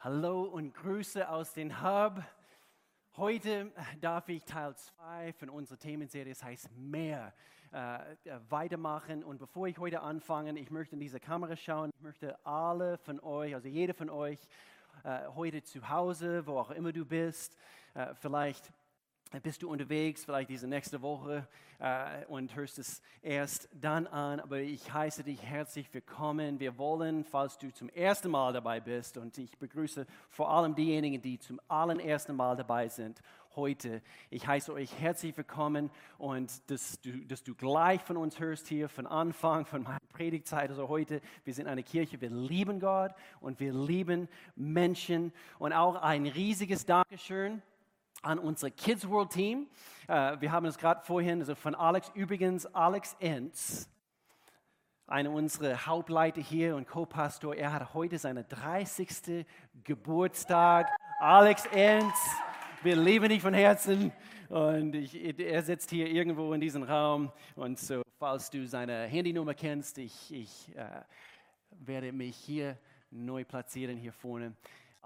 Hallo und Grüße aus den Hub. Heute darf ich Teil 2 von unserer Themenserie, das heißt mehr, äh, weitermachen. Und bevor ich heute anfange, ich möchte in diese Kamera schauen, ich möchte alle von euch, also jeder von euch, äh, heute zu Hause, wo auch immer du bist, äh, vielleicht bist du unterwegs, vielleicht diese nächste Woche äh, und hörst es erst dann an. Aber ich heiße dich herzlich willkommen. Wir wollen, falls du zum ersten Mal dabei bist, und ich begrüße vor allem diejenigen, die zum allerersten Mal dabei sind heute. Ich heiße euch herzlich willkommen und dass du, dass du gleich von uns hörst hier, von Anfang, von meiner Predigtzeit, also heute. Wir sind eine Kirche, wir lieben Gott und wir lieben Menschen. Und auch ein riesiges Dankeschön an unser Kids World Team. Äh, wir haben es gerade vorhin, also von Alex, übrigens Alex Enz, einer unserer Hauptleiter hier und Co-Pastor. Er hat heute seinen 30. Geburtstag. Alex Enz, wir lieben dich von Herzen. Und ich, er sitzt hier irgendwo in diesem Raum. Und so, falls du seine Handynummer kennst, ich, ich äh, werde mich hier neu platzieren, hier vorne.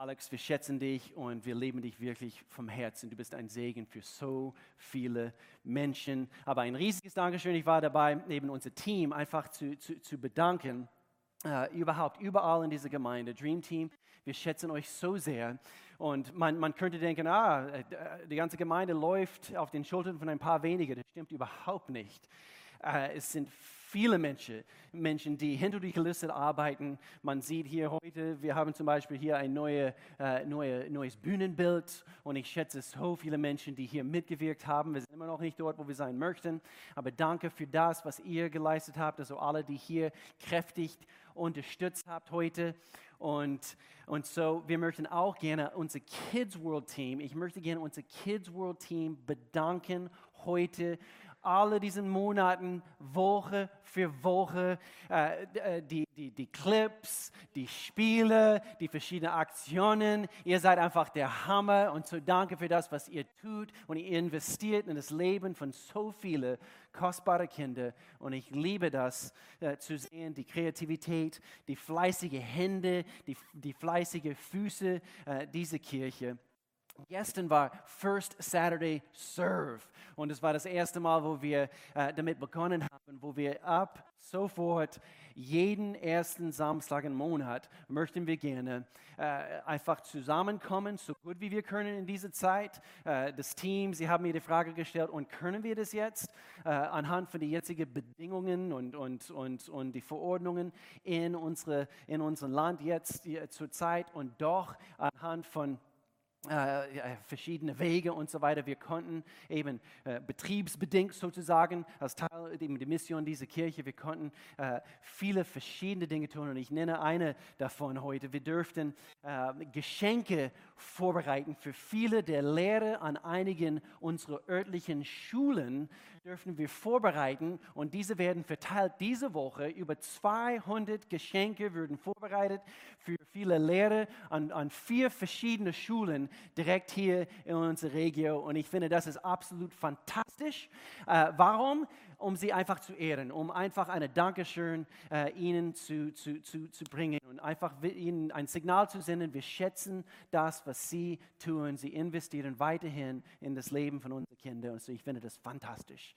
Alex, wir schätzen dich und wir lieben dich wirklich vom Herzen. Du bist ein Segen für so viele Menschen. Aber ein riesiges Dankeschön. Ich war dabei, neben unser Team einfach zu, zu, zu bedanken. Uh, überhaupt, überall in dieser Gemeinde, Dream Team, wir schätzen euch so sehr. Und man, man könnte denken, ah, äh, die ganze Gemeinde läuft auf den Schultern von ein paar wenigen. Das stimmt überhaupt nicht. Uh, es sind viele Menschen, Menschen, die hinter die Kulisse arbeiten. Man sieht hier heute, wir haben zum Beispiel hier ein neue, äh, neue, neues Bühnenbild und ich schätze so viele Menschen, die hier mitgewirkt haben. Wir sind immer noch nicht dort, wo wir sein möchten, aber danke für das, was ihr geleistet habt, also alle, die hier kräftig unterstützt habt heute. Und, und so, wir möchten auch gerne unser Kids World Team, ich möchte gerne unser Kids World Team bedanken heute alle diesen Monaten, Woche für Woche, äh, äh, die, die, die Clips, die Spiele, die verschiedenen Aktionen. Ihr seid einfach der Hammer und so danke für das, was ihr tut und ihr investiert in das Leben von so vielen kostbaren Kindern. Und ich liebe das äh, zu sehen, die Kreativität, die fleißigen Hände, die, die fleißigen Füße äh, dieser Kirche. Gestern war First Saturday Serve. Und es war das erste Mal, wo wir äh, damit begonnen haben, wo wir ab sofort jeden ersten Samstag im Monat möchten wir gerne äh, einfach zusammenkommen, so gut wie wir können in dieser Zeit. Äh, das Team, sie haben mir die Frage gestellt, und können wir das jetzt? Äh, anhand von den jetzigen Bedingungen und, und, und, und die Verordnungen in, unsere, in unserem Land jetzt zur Zeit. Und doch anhand von äh, verschiedene Wege und so weiter. Wir konnten eben äh, betriebsbedingt sozusagen als Teil eben der Mission dieser Kirche, wir konnten äh, viele verschiedene Dinge tun und ich nenne eine davon heute. Wir dürften äh, Geschenke vorbereiten für viele der Lehrer an einigen unserer örtlichen Schulen, dürfen wir vorbereiten und diese werden verteilt diese Woche. Über 200 Geschenke würden vorbereitet für viele Lehrer an, an vier verschiedene Schulen direkt hier in unserer Region. Und ich finde, das ist absolut fantastisch. Äh, warum? Um sie einfach zu ehren, um einfach eine Dankeschön äh, ihnen zu, zu, zu, zu bringen und einfach ihnen ein Signal zu senden. Wir schätzen das, was sie tun. Sie investieren weiterhin in das Leben von unseren Kindern. Und so, ich finde das fantastisch.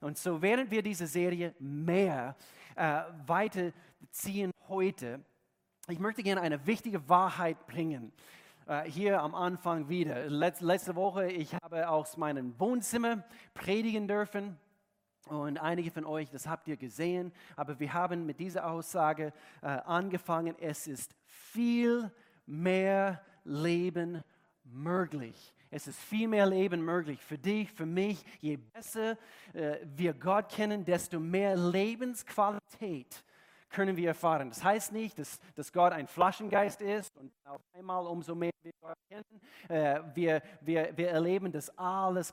Und so, während wir diese Serie mehr äh, weiterziehen heute, ich möchte gerne eine wichtige Wahrheit bringen. Uh, hier am Anfang wieder. Letz, letzte Woche, ich habe aus meinem Wohnzimmer predigen dürfen. Und einige von euch, das habt ihr gesehen. Aber wir haben mit dieser Aussage uh, angefangen. Es ist viel mehr Leben möglich. Es ist viel mehr Leben möglich für dich, für mich. Je besser äh, wir Gott kennen, desto mehr Lebensqualität können wir erfahren. Das heißt nicht, dass, dass Gott ein Flaschengeist ist und auf einmal umso mehr wir Gott kennen, äh, wir, wir, wir erleben, dass alles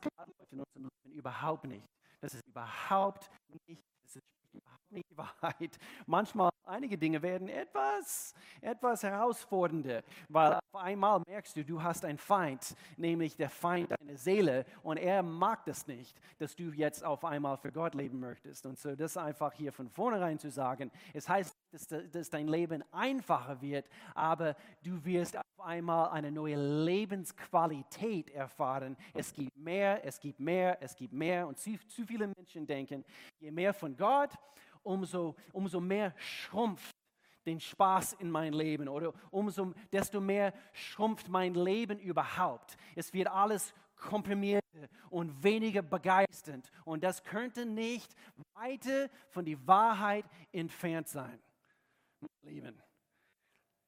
in unserem Leben. Überhaupt nicht. Das ist überhaupt nicht, das ist überhaupt nicht die Wahrheit. Manchmal einige Dinge werden etwas, etwas herausfordernder, weil auf einmal merkst du, du hast einen Feind, nämlich der Feind deiner Seele und er mag das nicht, dass du jetzt auf einmal für Gott leben möchtest. Und so das einfach hier von vornherein zu sagen, es heißt, dass, dass dein Leben einfacher wird, aber du wirst auf einmal eine neue Lebensqualität erfahren. Es gibt mehr, es gibt mehr, es gibt mehr und zu, zu viele Menschen denken, je mehr von Gott, umso, umso mehr schrumpft den Spaß in mein Leben oder umso desto mehr schrumpft mein Leben überhaupt. Es wird alles komprimiert und weniger begeisternd und das könnte nicht weiter von der Wahrheit entfernt sein. Leben.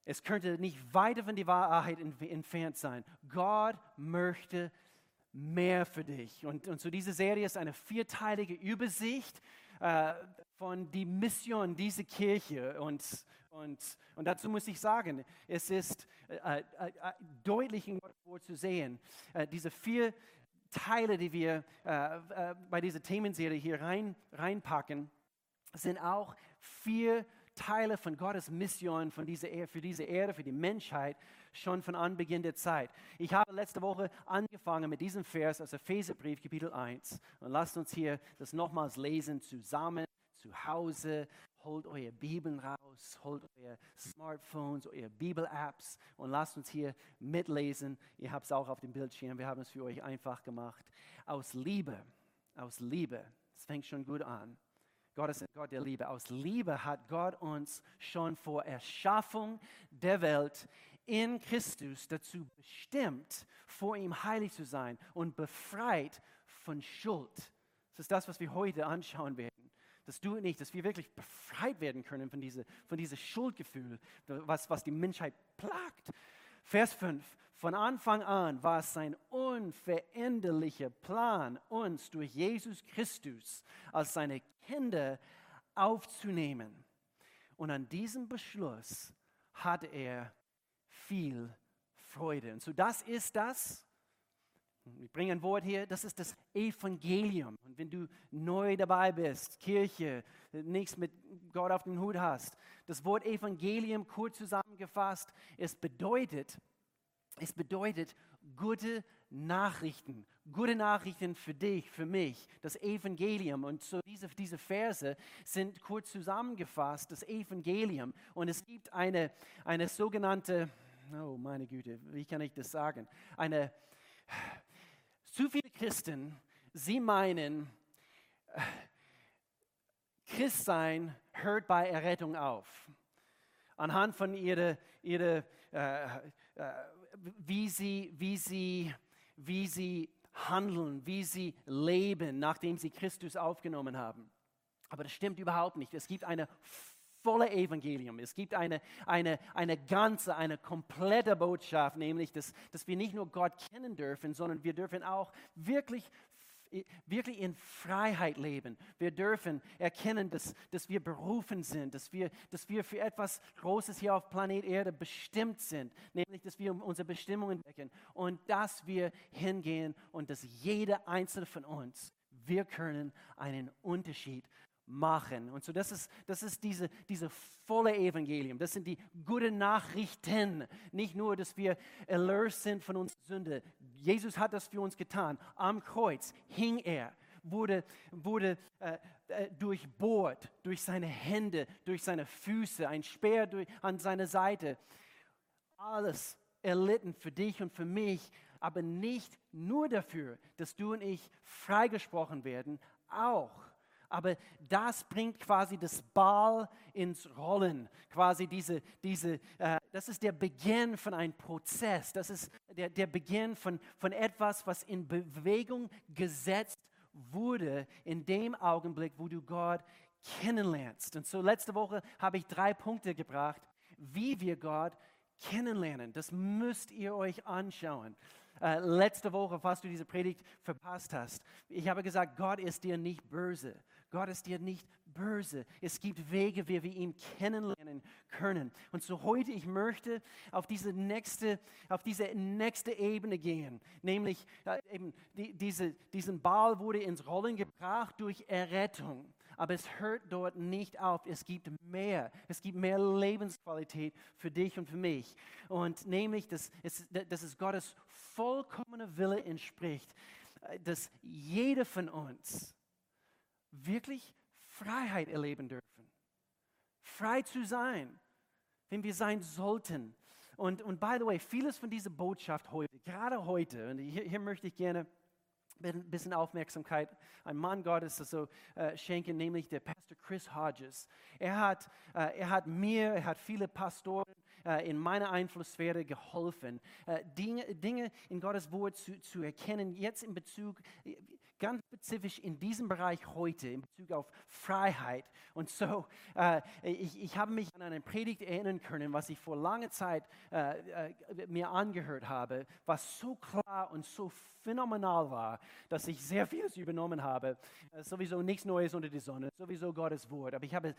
Es könnte nicht weiter von der Wahrheit entfernt sein. Gott möchte mehr für dich. Und, und so diese Serie ist eine vierteilige Übersicht äh, von der Mission dieser Kirche. Und, und, und dazu muss ich sagen, es ist äh, äh, äh deutlich in Gott vorzusehen, äh, diese vier Teile, die wir äh, äh, bei dieser Themenserie hier rein, reinpacken, sind auch vier Teile von Gottes Mission von dieser Erde, für diese Erde, für die Menschheit, schon von Anbeginn der Zeit. Ich habe letzte Woche angefangen mit diesem Vers aus Epheserbrief, Kapitel 1. Und lasst uns hier das nochmals lesen, zusammen, zu Hause. Holt eure Bibeln raus, holt eure Smartphones, eure Bibel-Apps und lasst uns hier mitlesen. Ihr habt es auch auf dem Bildschirm, wir haben es für euch einfach gemacht. Aus Liebe, aus Liebe, es fängt schon gut an. Gott ist ein Gott der Liebe. Aus Liebe hat Gott uns schon vor Erschaffung der Welt in Christus dazu bestimmt, vor ihm heilig zu sein und befreit von Schuld. Das ist das, was wir heute anschauen werden. Dass du und ich, dass wir wirklich befreit werden können von diesem von diese Schuldgefühl, was, was die Menschheit plagt. Vers 5. Von Anfang an war es sein unveränderlicher Plan, uns durch Jesus Christus als seine Kinder aufzunehmen. Und an diesem Beschluss hatte er viel Freude. Und so das ist das. Ich bringe ein Wort hier, das ist das Evangelium. Und wenn du neu dabei bist, Kirche, nichts mit Gott auf den Hut hast, das Wort Evangelium kurz zusammengefasst, es bedeutet, es bedeutet gute Nachrichten, gute Nachrichten für dich, für mich, das Evangelium. Und so diese, diese Verse sind kurz zusammengefasst, das Evangelium. Und es gibt eine, eine sogenannte, oh meine Güte, wie kann ich das sagen? Eine, zu viele Christen, sie meinen, Christsein hört bei Errettung auf. Anhand von ihrer, ihrer äh, äh, wie sie, wie sie, wie sie handeln, wie sie leben, nachdem sie Christus aufgenommen haben. Aber das stimmt überhaupt nicht. Es gibt eine volle Evangelium. Es gibt eine, eine, eine ganze, eine komplette Botschaft, nämlich, dass, dass wir nicht nur Gott kennen dürfen, sondern wir dürfen auch wirklich wirklich in Freiheit leben. Wir dürfen erkennen, dass, dass wir berufen sind, dass wir, dass wir für etwas Großes hier auf Planet Erde bestimmt sind, nämlich dass wir unsere Bestimmung entdecken und dass wir hingehen und dass jeder einzelne von uns, wir können einen Unterschied machen. Und so, das ist, das ist diese, diese volle Evangelium. Das sind die guten Nachrichten. Nicht nur, dass wir erlöst sind von unserer Sünde. Jesus hat das für uns getan. Am Kreuz hing er, wurde, wurde äh, äh, durchbohrt durch seine Hände, durch seine Füße, ein Speer durch, an seiner Seite. Alles erlitten für dich und für mich, aber nicht nur dafür, dass du und ich freigesprochen werden, auch aber das bringt quasi das Ball ins Rollen. Quasi diese, diese, äh, das ist der Beginn von einem Prozess. Das ist der, der Beginn von, von etwas, was in Bewegung gesetzt wurde in dem Augenblick, wo du Gott kennenlernst. Und so letzte Woche habe ich drei Punkte gebracht, wie wir Gott kennenlernen. Das müsst ihr euch anschauen. Äh, letzte Woche, falls du diese Predigt verpasst hast, ich habe gesagt, Gott ist dir nicht böse. Gott ist dir nicht böse. Es gibt Wege, wie wir ihn kennenlernen können. Und so heute, ich möchte auf diese nächste, auf diese nächste Ebene gehen. Nämlich äh, eben die, diese, diesen Ball wurde ins Rollen gebracht durch Errettung. aber es hört dort nicht auf. Es gibt mehr. Es gibt mehr Lebensqualität für dich und für mich. Und nämlich, dass es, dass es Gottes vollkommener Wille entspricht, äh, dass jeder von uns wirklich Freiheit erleben dürfen. Frei zu sein, wenn wir sein sollten. Und, und by the way, vieles von dieser Botschaft heute, gerade heute, und hier, hier möchte ich gerne ein bisschen Aufmerksamkeit ein Mann Gottes also, äh, schenken, nämlich der Pastor Chris Hodges. Er hat, äh, er hat mir, er hat viele Pastoren äh, in meiner Einflusssphäre geholfen, äh, Dinge, Dinge in Gottes Wort zu, zu erkennen, jetzt in Bezug, ganz spezifisch in diesem Bereich heute, in Bezug auf Freiheit. Und so, äh, ich, ich habe mich an eine Predigt erinnern können, was ich vor langer Zeit äh, äh, mir angehört habe, was so klar und so phänomenal war, dass ich sehr vieles übernommen habe. Äh, sowieso nichts Neues unter die Sonne, sowieso Gottes Wort. Aber ich habe,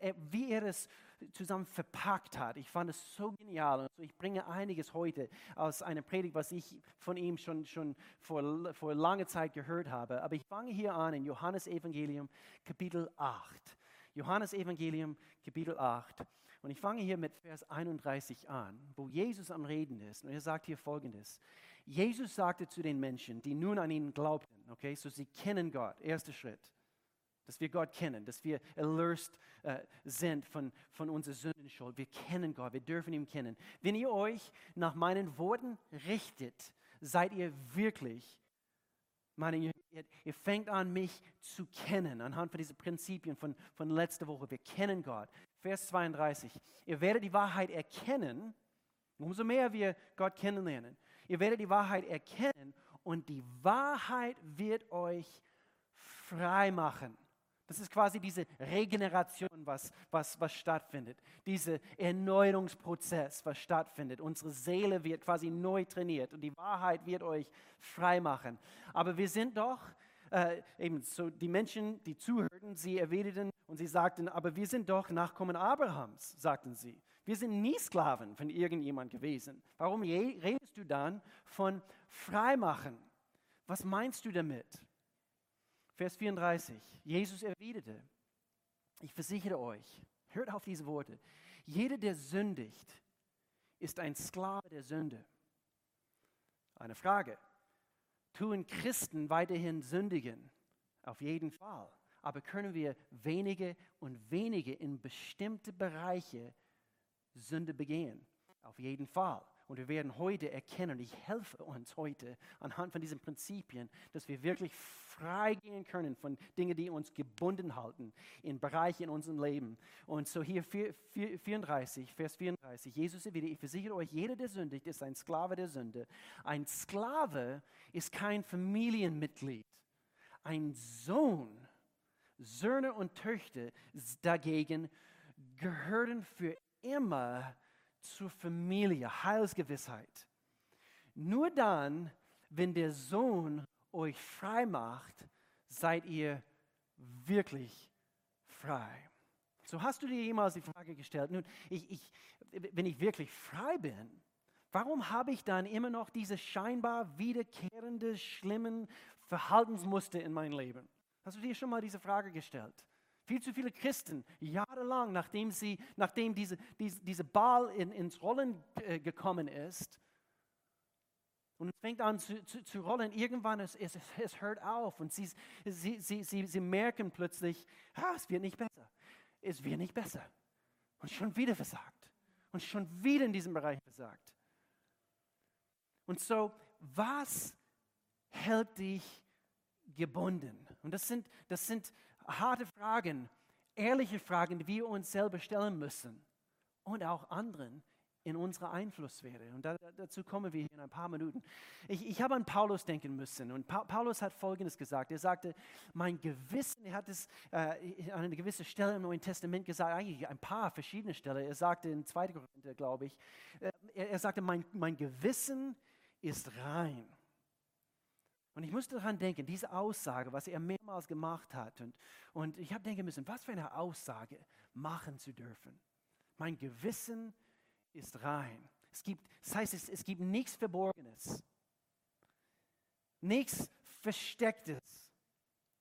äh, wie er es zusammen verpackt hat, ich fand es so genial. Und ich bringe einiges heute aus einer Predigt, was ich von ihm schon, schon vor, vor langer Zeit gehört habe. Aber ich fange hier an in Johannes Evangelium Kapitel 8. Johannes Evangelium Kapitel 8. Und ich fange hier mit Vers 31 an, wo Jesus am Reden ist. Und er sagt hier folgendes. Jesus sagte zu den Menschen, die nun an ihn glaubten, okay, so sie kennen Gott, erster Schritt, dass wir Gott kennen, dass wir erlöst äh, sind von, von unserer Sündenschuld. Wir kennen Gott, wir dürfen ihn kennen. Wenn ihr euch nach meinen Worten richtet, seid ihr wirklich meine Jünger. Ihr, ihr, fängt an, mich zu kennen, anhand von diesen Prinzipien von, von letzter Woche. Wir kennen Gott. Vers 32. Ihr werdet die Wahrheit erkennen, umso mehr wir Gott kennenlernen. Ihr werdet die Wahrheit erkennen und die Wahrheit wird euch frei machen. Das ist quasi diese Regeneration, was, was, was stattfindet. Dieser Erneuerungsprozess, was stattfindet. Unsere Seele wird quasi neu trainiert und die Wahrheit wird euch frei machen. Aber wir sind doch, äh, eben so die Menschen, die zuhörten, sie erwiderten und sie sagten, aber wir sind doch Nachkommen Abrahams, sagten sie. Wir sind nie Sklaven von irgendjemand gewesen. Warum redest du dann von Freimachen? Was meinst du damit? Vers 34. Jesus erwiderte, ich versichere euch, hört auf diese Worte, jeder, der sündigt, ist ein Sklave der Sünde. Eine Frage, tun Christen weiterhin sündigen? Auf jeden Fall. Aber können wir wenige und wenige in bestimmte Bereiche Sünde begehen? Auf jeden Fall. Und wir werden heute erkennen, ich helfe uns heute anhand von diesen Prinzipien, dass wir wirklich frei gehen können von Dingen, die uns gebunden halten, in Bereichen in unserem Leben. Und so hier 34, Vers 34, Jesus wieder, ich versichere euch, jeder, der sündigt, ist ein Sklave der Sünde. Ein Sklave ist kein Familienmitglied. Ein Sohn, Söhne und Töchter dagegen gehören für immer zur Familie, Heilsgewissheit. Nur dann, wenn der Sohn euch frei macht, seid ihr wirklich frei. So hast du dir jemals die Frage gestellt, nun, ich, ich, wenn ich wirklich frei bin, warum habe ich dann immer noch diese scheinbar wiederkehrende, schlimmen Verhaltensmuster in meinem Leben? Hast du dir schon mal diese Frage gestellt? Viel zu viele Christen, jahrelang, nachdem, sie, nachdem diese, diese, diese Ball in, ins Rollen äh, gekommen ist, und es fängt an zu, zu, zu rollen. Irgendwann es, es, es hört auf und sie, sie, sie, sie, sie merken plötzlich, ah, es wird nicht besser. Es wird nicht besser. Und schon wieder versagt. Und schon wieder in diesem Bereich versagt. Und so, was hält dich gebunden? Und das sind, das sind harte Fragen, ehrliche Fragen, die wir uns selber stellen müssen und auch anderen in unserer Einflusssphäre. Und da, dazu kommen wir in ein paar Minuten. Ich, ich habe an Paulus denken müssen. Und pa Paulus hat Folgendes gesagt. Er sagte, mein Gewissen, er hat es äh, an einer gewissen Stelle im Neuen Testament gesagt, eigentlich ein paar verschiedene Stellen. Er sagte in 2. Korinther, glaube ich, äh, er, er, sagte, mein, mein Gewissen ist rein. Und ich musste daran denken, diese Aussage, was er mehrmals gemacht hat. Und, und ich habe denken müssen, was für eine Aussage machen zu dürfen. Mein Gewissen ist rein. Es gibt, das heißt, es, es gibt nichts Verborgenes, nichts Verstecktes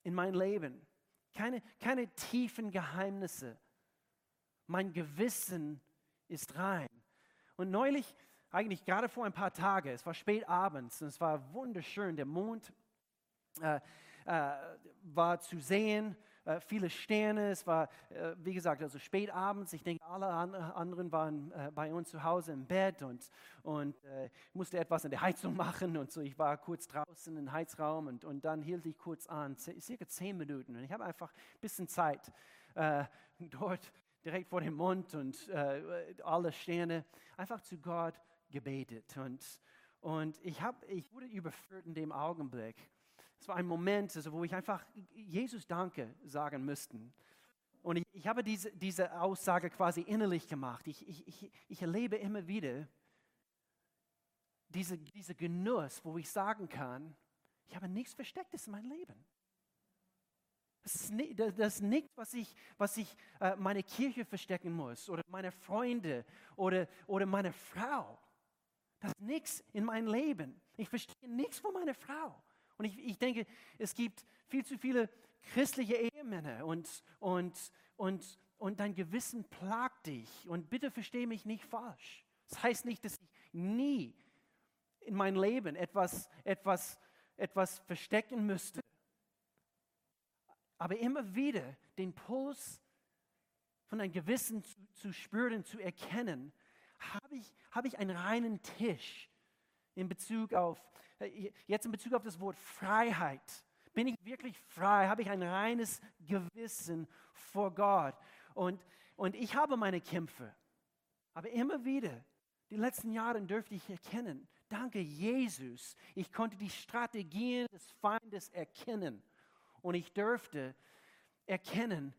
in mein Leben. keine, keine tiefen Geheimnisse. Mein Gewissen ist rein. Und neulich, eigentlich gerade vor ein paar Tagen, es war spät abends und es war wunderschön, der Mond äh, äh, war zu sehen äh, viele Sterne. Es war, äh, wie gesagt, also spät abends. Ich denke, alle an, anderen waren äh, bei uns zu Hause im Bett und, und äh, musste etwas an der Heizung machen. Und so, ich war kurz draußen im Heizraum und, und dann hielt ich kurz an, circa zehn Minuten. Und ich habe einfach ein bisschen Zeit dort direkt vor dem Mund und alle Sterne einfach zu Gott gebetet. Und, und ich, hab, ich wurde überführt in dem Augenblick. Es war ein Moment, also, wo ich einfach Jesus Danke sagen müsste. Und ich, ich habe diese, diese Aussage quasi innerlich gemacht. Ich, ich, ich, ich erlebe immer wieder diese, diese Genuss, wo ich sagen kann, ich habe nichts Verstecktes in meinem Leben. Das ist, das ist nichts, was ich, was ich äh, meine Kirche verstecken muss oder meine Freunde oder, oder meine Frau. Das ist nichts in meinem Leben. Ich verstecke nichts von meiner Frau. Und ich, ich denke, es gibt viel zu viele christliche Ehemänner und, und, und, und dein Gewissen plagt dich. Und bitte verstehe mich nicht falsch. Das heißt nicht, dass ich nie in meinem Leben etwas, etwas, etwas verstecken müsste. Aber immer wieder den Puls von deinem Gewissen zu, zu spüren, zu erkennen, habe ich, habe ich einen reinen Tisch in Bezug auf, äh, jetzt in Bezug auf das Wort Freiheit. Bin ich wirklich frei? Habe ich ein reines Gewissen vor Gott? Und, und ich habe meine Kämpfe. Aber immer wieder, die letzten Jahre dürfte ich erkennen, danke Jesus, ich konnte die Strategien des Feindes erkennen. Und ich dürfte erkennen,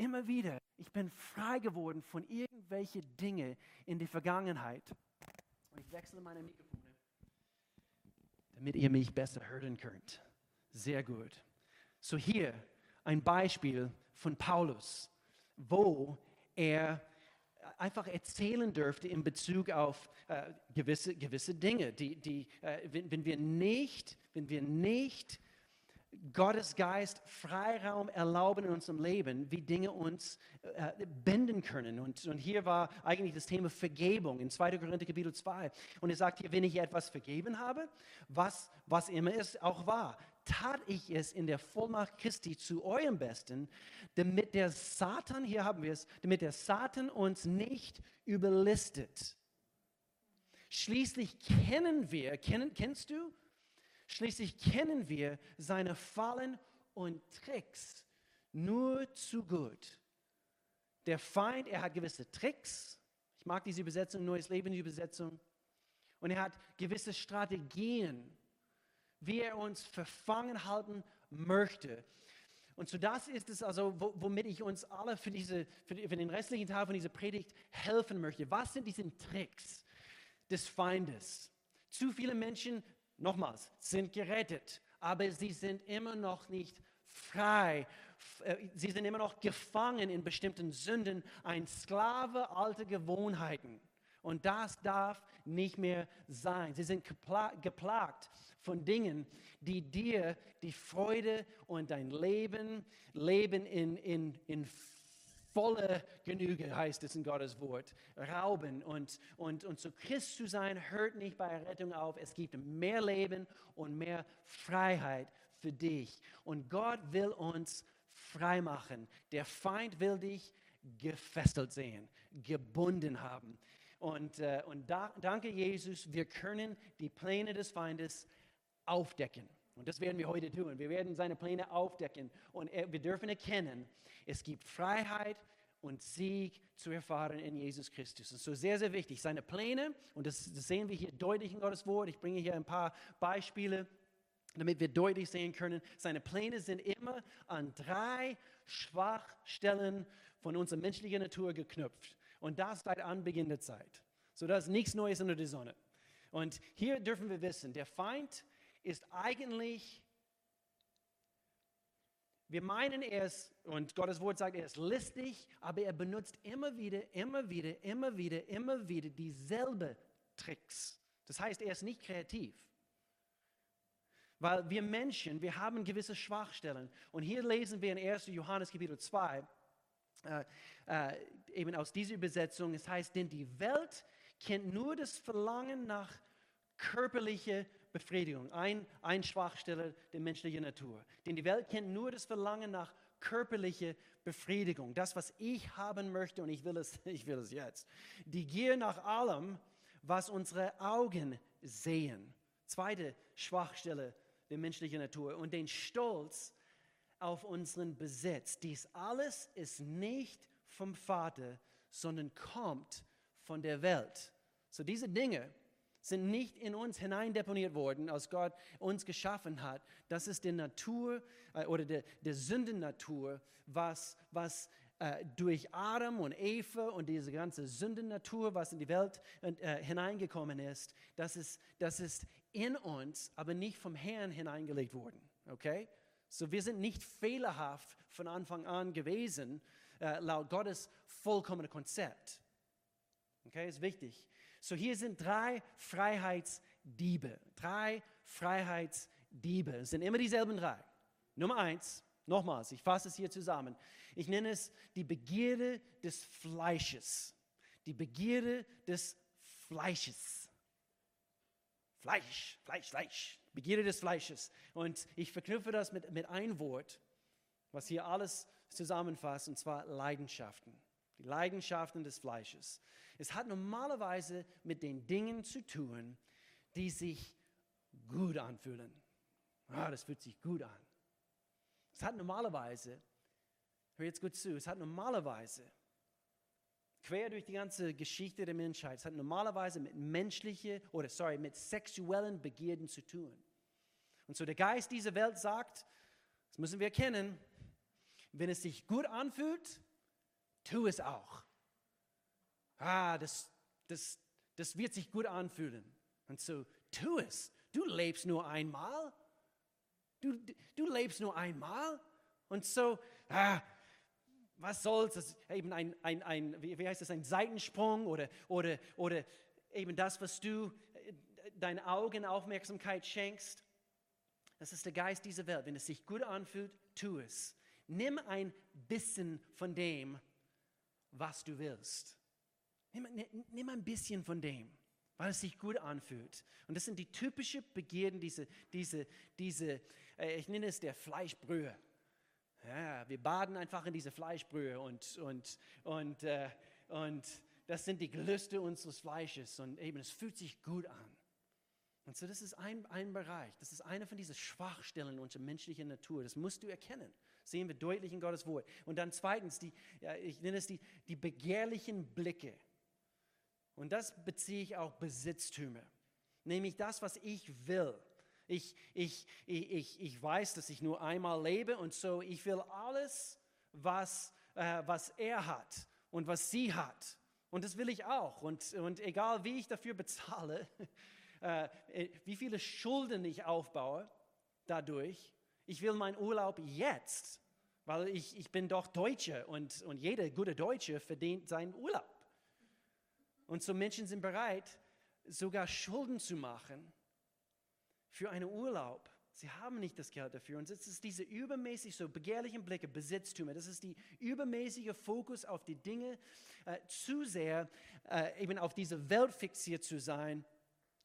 immer wieder, ich bin frei geworden von irgendwelchen Dingen in der Vergangenheit. Und ich wechsle meine Mikrofon damit ihr mich besser hören könnt. Sehr gut. So hier ein Beispiel von Paulus, wo er einfach erzählen dürfte in Bezug auf äh, gewisse, gewisse Dinge, die, die äh, wenn, wenn, wir nicht, wenn wir nicht Gottes Geist Freiraum erlauben in unserem Leben, wie Dinge uns äh, binden können. Und, und hier war eigentlich das Thema Vergebung in 2. Korinther Kapitel 2. Und er sagt hier, wenn ich etwas vergeben habe, was, was immer es auch war, tat ich es in der Vollmacht Christi zu eurem Besten, damit der Satan, hier haben wir es, damit der Satan uns nicht überlistet. Schließlich kennen wir, kennen, kennst du Schließlich kennen wir seine Fallen und Tricks nur zu gut. Der Feind, er hat gewisse Tricks. Ich mag diese Übersetzung, Neues Leben, die Übersetzung. Und er hat gewisse Strategien, wie er uns verfangen halten möchte. Und so das ist es also, womit ich uns alle für, diese, für den restlichen Teil von dieser Predigt helfen möchte. Was sind diese Tricks des Feindes? Zu viele Menschen nochmals, sind gerettet, aber sie sind immer noch nicht frei. Äh, sie sind immer noch gefangen in bestimmten Sünden, ein Sklave alter Gewohnheiten. Und das darf nicht mehr sein. Sie sind geplagt von Dingen, die dir die Freude und dein Leben, Leben in, in, in volle Genüge, heißt es in Gottes Wort, rauben. Und, und, und zu Christ zu sein, hört nicht bei Errettung auf. Es gibt mehr Leben und mehr Freiheit für dich. Und Gott will uns frei machen. Der Feind will dich gefesselt sehen, gebunden haben. Und, äh, und da, danke Jesus, wir können die Pläne des Feindes aufdecken. Und das werden wir heute tun. Wir werden seine Pläne aufdecken und wir dürfen erkennen, es gibt Freiheit und Sieg zu erfahren in Jesus Christus. Ist so sehr, sehr wichtig. Seine Pläne, und das, das sehen wir hier deutlich in Gottes Wort. Ich bringe hier ein paar Beispiele, damit wir deutlich sehen können. Seine Pläne sind immer an drei Schwachstellen von unserer menschlichen Natur geknüpft. Und das seit Anbeginn der Zeit. So, das ist nichts Neues unter der Sonne. Und hier dürfen wir wissen, der Feind ist eigentlich, wir meinen er ist, und Gottes Wort sagt, er ist listig, aber er benutzt immer wieder, immer wieder, immer wieder, immer wieder dieselbe Tricks. Das heißt, er ist nicht kreativ. Weil wir Menschen, wir haben gewisse Schwachstellen. Und hier lesen wir in 1. Johannes Kapitel 2, äh, äh, eben aus dieser Übersetzung, es heißt, denn die Welt kennt nur das Verlangen nach körperlicher Befriedigung, ein, ein Schwachstelle der menschlichen Natur. Denn die Welt kennt nur das Verlangen nach körperlicher Befriedigung, das, was ich haben möchte und ich will es, ich will es jetzt. Die Gier nach allem, was unsere Augen sehen. Zweite Schwachstelle der menschlichen Natur und den Stolz auf unseren Besitz. Dies alles ist nicht vom Vater, sondern kommt von der Welt. So diese Dinge sind nicht in uns hineindeponiert worden, als Gott uns geschaffen hat. Das ist die Natur äh, oder der, der Sündennatur, was, was äh, durch Adam und Eva und diese ganze Sündennatur, was in die Welt äh, hineingekommen ist, das ist, das ist in uns, aber nicht vom Herrn hineingelegt worden. Okay? So wir sind nicht fehlerhaft von Anfang an gewesen, äh, laut Gottes vollkommenes Konzept. Okay, ist wichtig. So hier sind drei Freiheitsdiebe. Drei Freiheitsdiebe. Es sind immer dieselben drei. Nummer eins, nochmals, ich fasse es hier zusammen. Ich nenne es die Begierde des Fleisches. Die Begierde des Fleisches. Fleisch, Fleisch, Fleisch. Begierde des Fleisches. Und ich verknüpfe das mit, mit einem Wort, was hier alles zusammenfasst, und zwar Leidenschaften. Die Leidenschaften des Fleisches. Es hat normalerweise mit den Dingen zu tun, die sich gut anfühlen. Ah, das fühlt sich gut an. Es hat normalerweise, hör jetzt gut zu, es hat normalerweise, quer durch die ganze Geschichte der Menschheit, es hat normalerweise mit menschlichen oder sorry, mit sexuellen Begierden zu tun. Und so der Geist dieser Welt sagt, das müssen wir erkennen, wenn es sich gut anfühlt, tu es auch ah, das, das, das wird sich gut anfühlen. Und so, tu es. Du lebst nur einmal. Du, du lebst nur einmal. Und so, ah, was soll's? Das eben ein, ein, ein wie heißt das, ein Seitensprung oder, oder, oder eben das, was du äh, deinen Augen Aufmerksamkeit schenkst. Das ist der Geist dieser Welt. Wenn es sich gut anfühlt, tu es. Nimm ein bisschen von dem, was du willst. Nimm, nimm ein bisschen von dem, weil es sich gut anfühlt. Und das sind die typischen Begierden, diese, diese, diese äh, ich nenne es der Fleischbrühe. Ja, wir baden einfach in diese Fleischbrühe und, und, und, äh, und das sind die Gelüste unseres Fleisches und eben es fühlt sich gut an. Und so, das ist ein, ein Bereich, das ist eine von diesen Schwachstellen unserer menschlichen Natur. Das musst du erkennen. Sehen wir deutlich in Gottes Wort. Und dann zweitens, die, ja, ich nenne es die, die begehrlichen Blicke. Und das beziehe ich auch Besitztümer, nämlich das, was ich will. Ich, ich, ich, ich, weiß, dass ich nur einmal lebe und so ich will alles, was, äh, was er hat und was sie hat. Und das will ich auch. Und, und egal, wie ich dafür bezahle, äh, wie viele Schulden ich aufbaue dadurch, ich will meinen Urlaub jetzt, weil ich, ich bin doch Deutsche und, und jeder gute Deutsche verdient seinen Urlaub. Und so Menschen sind bereit, sogar Schulden zu machen für einen Urlaub. Sie haben nicht das Geld dafür. Und es ist diese übermäßig so begehrlichen Blicke, Besitztümer. Das ist die übermäßige Fokus auf die Dinge, äh, zu sehr äh, eben auf diese Welt fixiert zu sein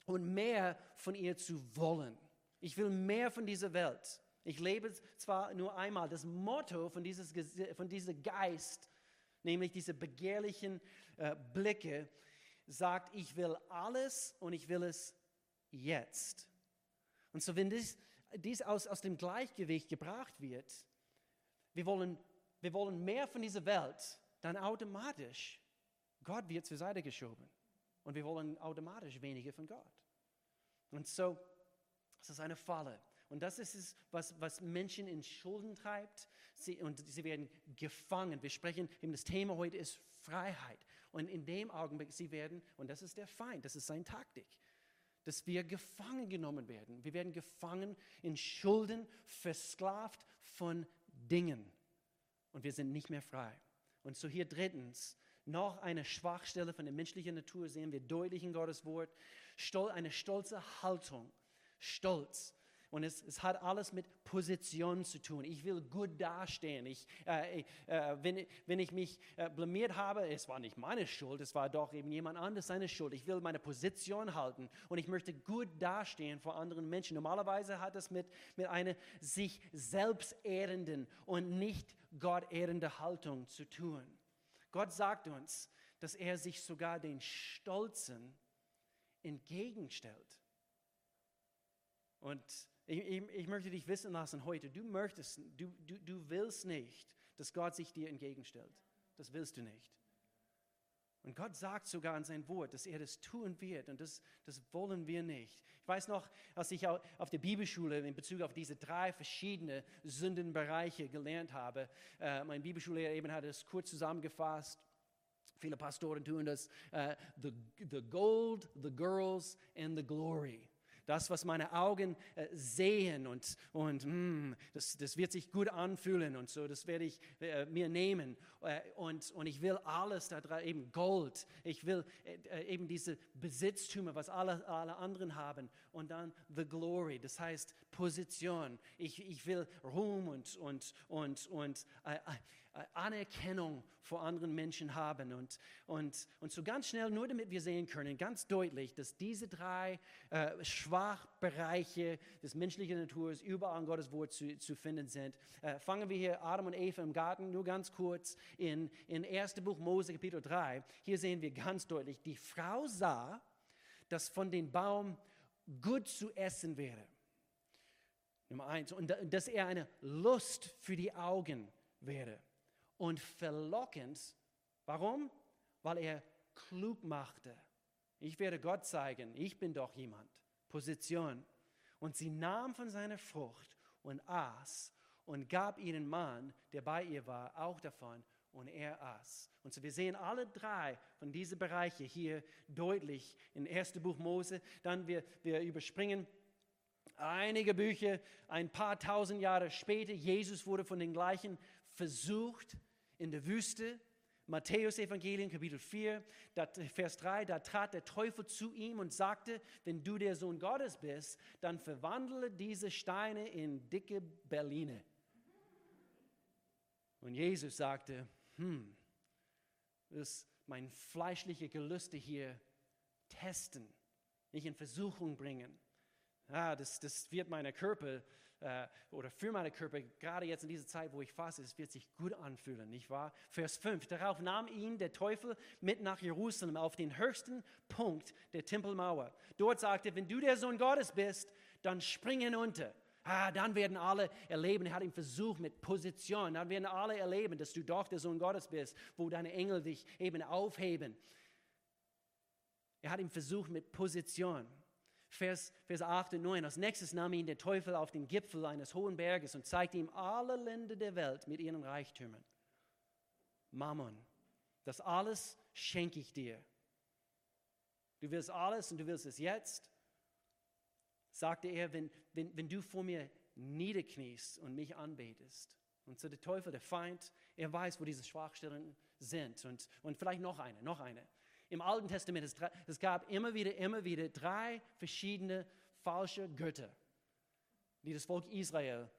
und mehr von ihr zu wollen. Ich will mehr von dieser Welt. Ich lebe zwar nur einmal. Das Motto von, dieses, von diesem Geist, nämlich diese begehrlichen äh, Blicke, sagt, ich will alles und ich will es jetzt. Und so, wenn dies, dies aus, aus dem Gleichgewicht gebracht wird, wir wollen, wir wollen mehr von dieser Welt, dann automatisch, Gott wird zur Seite geschoben. Und wir wollen automatisch weniger von Gott. Und so, das ist eine Falle. Und das ist es, was, was Menschen in Schulden treibt. Sie, und sie werden gefangen. Wir sprechen, eben das Thema heute ist Freiheit. Und in dem Augenblick, sie werden, und das ist der Feind, das ist seine Taktik, dass wir gefangen genommen werden. Wir werden gefangen in Schulden, versklavt von Dingen. Und wir sind nicht mehr frei. Und so hier drittens, noch eine Schwachstelle von der menschlichen Natur sehen wir deutlich in Gottes Wort. Stol, eine stolze Haltung. Stolz. Und es, es hat alles mit Position zu tun. Ich will gut dastehen. Ich, äh, äh, wenn, wenn ich mich äh, blamiert habe, es war nicht meine Schuld, es war doch eben jemand anderes seine Schuld. Ich will meine Position halten und ich möchte gut dastehen vor anderen Menschen. Normalerweise hat es mit, mit einer sich selbst ehrenden und nicht Gott ehrende Haltung zu tun. Gott sagt uns, dass er sich sogar den Stolzen entgegenstellt. Und ich, ich, ich, möchte dich wissen lassen heute, du möchtest, du, du, du willst nicht, dass Gott sich dir entgegenstellt. Das willst du nicht. Und Gott sagt sogar in sein Wort, dass er das tun wird und das, das wollen wir nicht. Ich weiß noch, als ich auf der Bibelschule in Bezug auf diese drei verschiedene Sündenbereiche gelernt habe, äh, mein Bibelschullehrer eben hat es kurz zusammengefasst. Viele Pastoren tun das. Uh, the, the gold, the girls and the glory das, was meine Augen äh, sehen und, und mh, hm, das, das wird sich gut anfühlen und so, das werde ich äh, mir nehmen. Äh, und, und ich will alles da dran, eben Gold, ich will eben diese Besitztümer, was alle, alle anderen haben. Und dann the glory, das heißt Position. Ich, ich will Ruhm und, und, und, und Anerkennung vor anderen Menschen haben. Und, und, und so ganz schnell, nur damit wir sehen können, ganz deutlich, dass diese drei äh, Schwachbereiche des menschlichen Naturs überall in Gottes Wort zu, zu finden sind. Äh, fangen wir hier Adam und Eva im Garten, nur ganz kurz, in, in 1. Buch Mose, Kapitel 3. Hier sehen wir ganz deutlich, die Frau sah, dass von dem Baum gut zu essen wäre. Nummer eins. Und dass er eine Lust für die Augen wäre und verlockend. Warum? Weil er klug machte. Ich werde Gott zeigen, ich bin doch jemand. Position. Und sie nahm von seiner Frucht und aß und gab ihren Mann, der bei ihr war, auch davon und er aß. Und so wir sehen alle drei von diesen Bereichen hier deutlich im ersten Buch Mose. Dann wir, wir überspringen einige Bücher, ein paar tausend Jahre später. Jesus wurde von den gleichen versucht in der Wüste. Matthäus Evangelium Kapitel 4, Vers 3, da trat der Teufel zu ihm und sagte, wenn du der Sohn Gottes bist, dann verwandle diese Steine in dicke Berline. Und Jesus sagte, hm, das mein fleischliche Gelüste hier testen, nicht in Versuchung bringen. Ah, das, das wird meine Körper äh, oder für meine Körper, gerade jetzt in dieser Zeit, wo ich faste, es wird sich gut anfühlen, nicht wahr? Vers 5. Darauf nahm ihn der Teufel mit nach Jerusalem auf den höchsten Punkt der Tempelmauer. Dort sagte, wenn du der Sohn Gottes bist, dann spring hinunter. Ah, dann werden alle erleben, er hat ihn versucht mit Position, dann werden alle erleben, dass du doch der Sohn Gottes bist, wo deine Engel dich eben aufheben. Er hat ihn versucht mit Position. Vers, Vers 8 und 9. Als nächstes nahm ihn der Teufel auf den Gipfel eines hohen Berges und zeigte ihm alle Länder der Welt mit ihren Reichtümern. Mammon, das alles schenke ich dir. Du willst alles und du willst es jetzt, sagte er, wenn, wenn, wenn du vor mir niederkniest und mich anbetest. Und so der Teufel, der Feind, er weiß, wo diese Schwachstellen sind. Und, und vielleicht noch eine, noch eine im Alten Testament, es, es gab immer wieder, immer wieder drei verschiedene falsche Götter, die das Volk Israel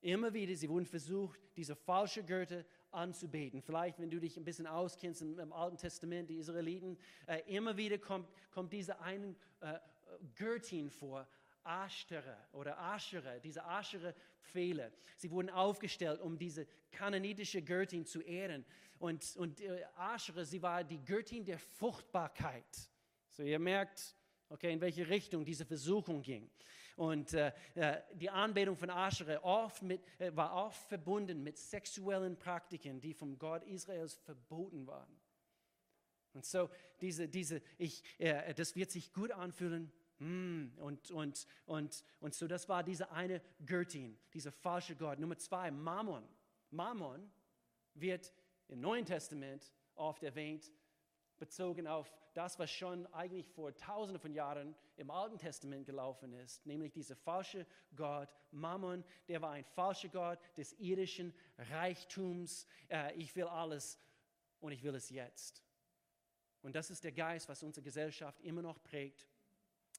immer wieder, sie wurden versucht, diese falsche Götter anzubeten. Vielleicht, wenn du dich ein bisschen auskennst im, im Alten Testament, die Israeliten, äh, immer wieder kommt, kommt diese eine äh, Göttin vor, Aschtere oder Aschere, diese Aschere-Pfähle. Sie wurden aufgestellt, um diese kananitische Göttin zu ehren. Und, und äh, Aschere, sie war die Göttin der Fruchtbarkeit. So, ihr merkt, okay, in welche Richtung diese Versuchung ging. Und äh, äh die Anbetung von Aschere oft mit, äh, war oft verbunden mit sexuellen Praktiken, die vom Gott Israels verboten waren. Und so, diese, diese, ich, äh, das wird sich gut anfühlen. Mm, und, und, und, und so, das war diese eine Göttin, dieser falsche Gott. Nummer zwei, Mammon. Mammon wird im Neuen Testament oft erwähnt, bezogen auf das, was schon eigentlich vor tausenden von Jahren im Alten Testament gelaufen ist, nämlich dieser falsche Gott Mammon, der war ein falscher Gott des irdischen Reichtums. Äh, ich will alles und ich will es jetzt. Und das ist der Geist, was unsere Gesellschaft immer noch prägt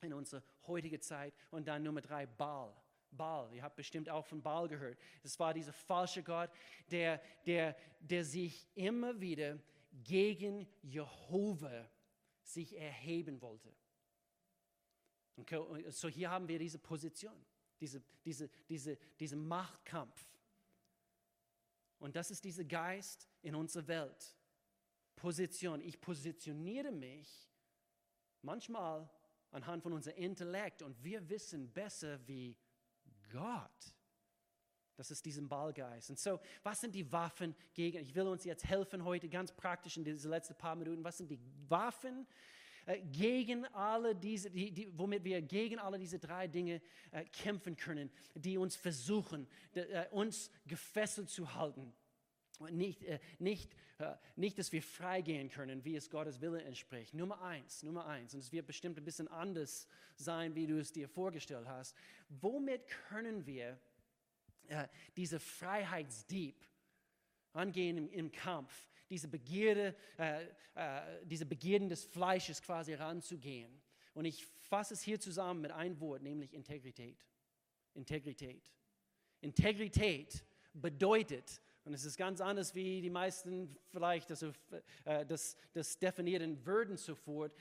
in unserer heutigen Zeit. Und dann Nummer drei, Baal. Baal. Ihr habt bestimmt auch von Baal gehört. Es war dieser falsche Gott, der, der, der sich immer wieder gegen Jehova sich erheben wollte. Okay, so hier haben wir diese Position, diese, diese, diese, diesen Machtkampf. Und das ist dieser Geist in unserer Welt. Position. Ich positioniere mich manchmal anhand von unserem Intellekt und wir wissen besser wie Gott. Das ist diesen Ballgeist. Und so, was sind die Waffen gegen, ich will uns jetzt helfen heute ganz praktisch in diesen letzten paar Minuten, was sind die Waffen äh, gegen alle diese, die, die, womit wir gegen alle diese drei Dinge äh, kämpfen können, die uns versuchen, de, äh, uns gefesselt zu halten. Nicht, äh, nicht, äh, nicht, dass wir freigehen können, wie es Gottes Wille entspricht. Nummer eins, Nummer eins, und es wird bestimmt ein bisschen anders sein, wie du es dir vorgestellt hast. Womit können wir äh, diese Freiheitsdieb angehen im, im, Kampf, diese Begierde, äh, diese Begierden des Fleisches quasi ranzugehen? Und ich fasse es hier zusammen mit einem Wort, nämlich Integrität. Integrität. Integrität bedeutet, und es ist ganz anders, wie die meisten vielleicht das, äh, das, das definieren würden sofort.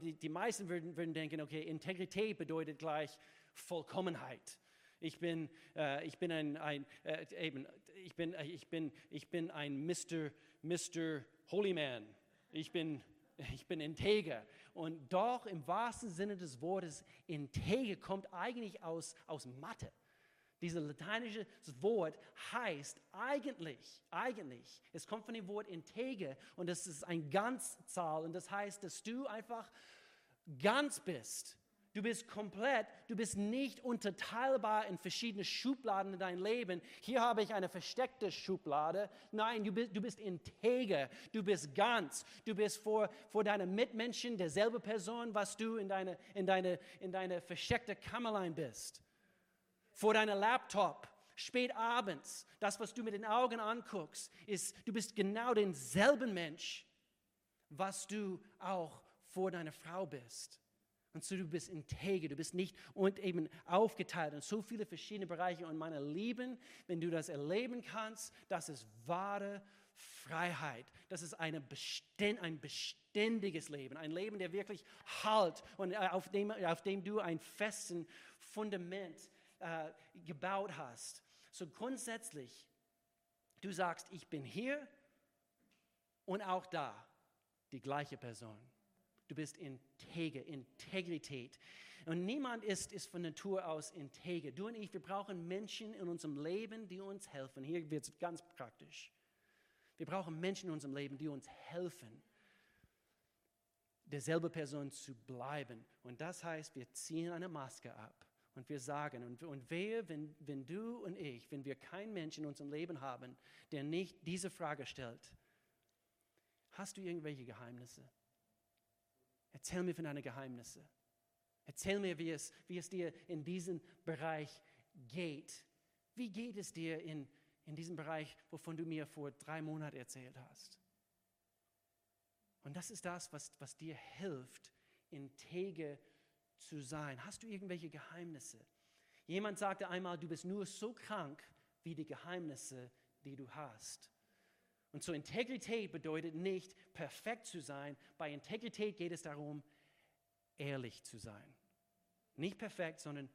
Die, meisten würden, würden denken, okay, Integrität bedeutet gleich Vollkommenheit. Ich bin, äh, ich bin ein, ein äh, eben, ich bin, ich bin, ich bin ein Mr. Mr. Holy Man. Ich bin, ich bin integer. Und doch im wahrsten Sinne des Wortes, integer kommt eigentlich aus, aus Mathe. Dieses lateinische Wort heißt eigentlich, eigentlich, es kommt von dem Wort integer und das ist ein Ganzzahl und das heißt, dass du einfach ganz bist. Du bist komplett, du bist nicht unterteilbar in verschiedene Schubladen in deinem Leben. Hier habe ich eine versteckte Schublade. Nein, du bist, du bist integer, du bist ganz. Du bist vor, vor deinen Mitmenschen derselbe Person, was du in deine, in deine, in deine versteckte Kammerlein bist vor deinem Laptop, spät abends, das, was du mit den Augen anguckst, ist, du bist genau denselben Mensch, was du auch vor deiner Frau bist. Und so du bist integer, du bist nicht und eben aufgeteilt in so viele verschiedene Bereiche. Und meine Lieben, wenn du das erleben kannst, das ist wahre Freiheit. Das ist eine beständ, ein beständiges Leben, ein Leben, der wirklich halt und auf dem, auf dem du ein festes Fundament äh, gebaut hast. So grundsätzlich, du sagst, ich bin hier und auch da die gleiche Person. Du bist integer, Integrität. Und niemand ist, ist von Natur aus integer. Du und ich, wir brauchen Menschen in unserem Leben, die uns helfen. Hier wird es ganz praktisch. Wir brauchen Menschen in unserem Leben, die uns helfen, derselbe Person zu bleiben. Und das heißt, wir ziehen eine Maske ab. Und wir sagen, und, und wehe, wenn, wenn du und ich, wenn wir keinen Menschen in unserem Leben haben, der nicht diese Frage stellt, hast du irgendwelche Geheimnisse? Erzähl mir von deinen Geheimnissen. Erzähl mir, wie es, wie es dir in diesem Bereich geht. Wie geht es dir in, in diesem Bereich, wovon du mir vor drei Monaten erzählt hast? Und das ist das, was, was dir hilft, integer zu sein? Hast du irgendwelche Geheimnisse? Jemand sagte einmal, du bist nur so krank wie die Geheimnisse, die du hast. Und so Integrität bedeutet nicht perfekt zu sein. Bei Integrität geht es darum, ehrlich zu sein. Nicht perfekt, sondern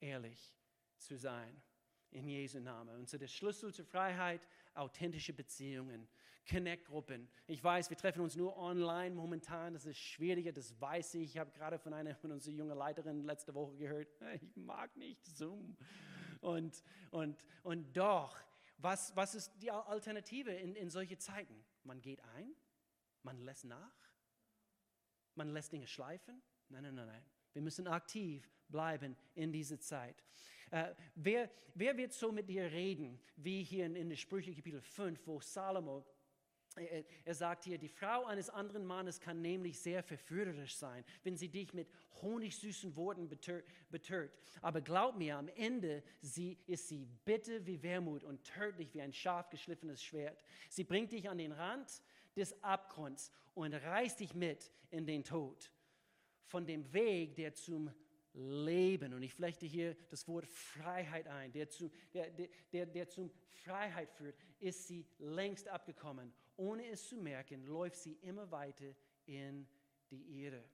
ehrlich zu sein. In Jesu Namen. Und so der Schlüssel zur Freiheit, authentische Beziehungen. Connect-Gruppen. Ich weiß, wir treffen uns nur online momentan. Das ist schwieriger, das weiß ich. Ich habe gerade von einer von unseren jungen Leiterinnen letzte Woche gehört, ich mag nicht Zoom. Und, und, und doch, was, was ist die Alternative in, in solche Zeiten? Man geht ein, man lässt nach, man lässt Dinge schleifen. Nein, nein, nein, nein. Wir müssen aktiv bleiben in dieser Zeit. Äh, wer, wer wird so mit dir reden, wie hier in, in Sprüche Kapitel 5, wo Salomo er sagt hier, die Frau eines anderen Mannes kann nämlich sehr verführerisch sein, wenn sie dich mit honigsüßen Worten betört. Aber glaub mir, am Ende sie, ist sie bitter wie Wermut und tödlich wie ein scharf geschliffenes Schwert. Sie bringt dich an den Rand des Abgrunds und reißt dich mit in den Tod. Von dem Weg, der zum Leben. Und ich flechte hier das Wort Freiheit ein, der, zu, der, der, der zum Freiheit führt, ist sie längst abgekommen. Ohne es zu merken, läuft sie immer weiter in die Irre.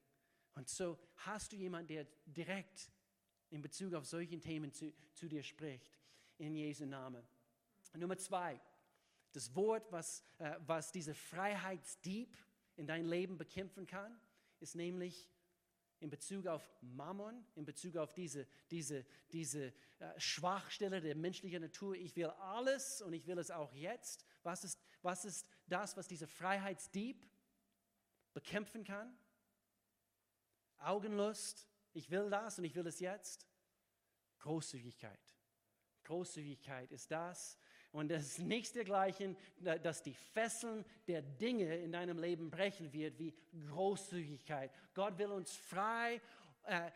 Und so hast du jemanden, der direkt in Bezug auf solche Themen zu, zu dir spricht, in Jesu Namen. Nummer zwei, das Wort, was, äh, was diese Freiheitsdieb in dein Leben bekämpfen kann, ist nämlich in Bezug auf Mammon, in Bezug auf diese, diese, diese äh, Schwachstelle der menschlichen Natur. Ich will alles und ich will es auch jetzt. Was ist, was ist das, was dieser Freiheitsdieb bekämpfen kann? Augenlust, ich will das und ich will es jetzt. Großzügigkeit. Großzügigkeit ist das. Und das ist nichts dergleichen, dass die Fesseln der Dinge in deinem Leben brechen wird, wie Großzügigkeit. Gott will uns frei, äh,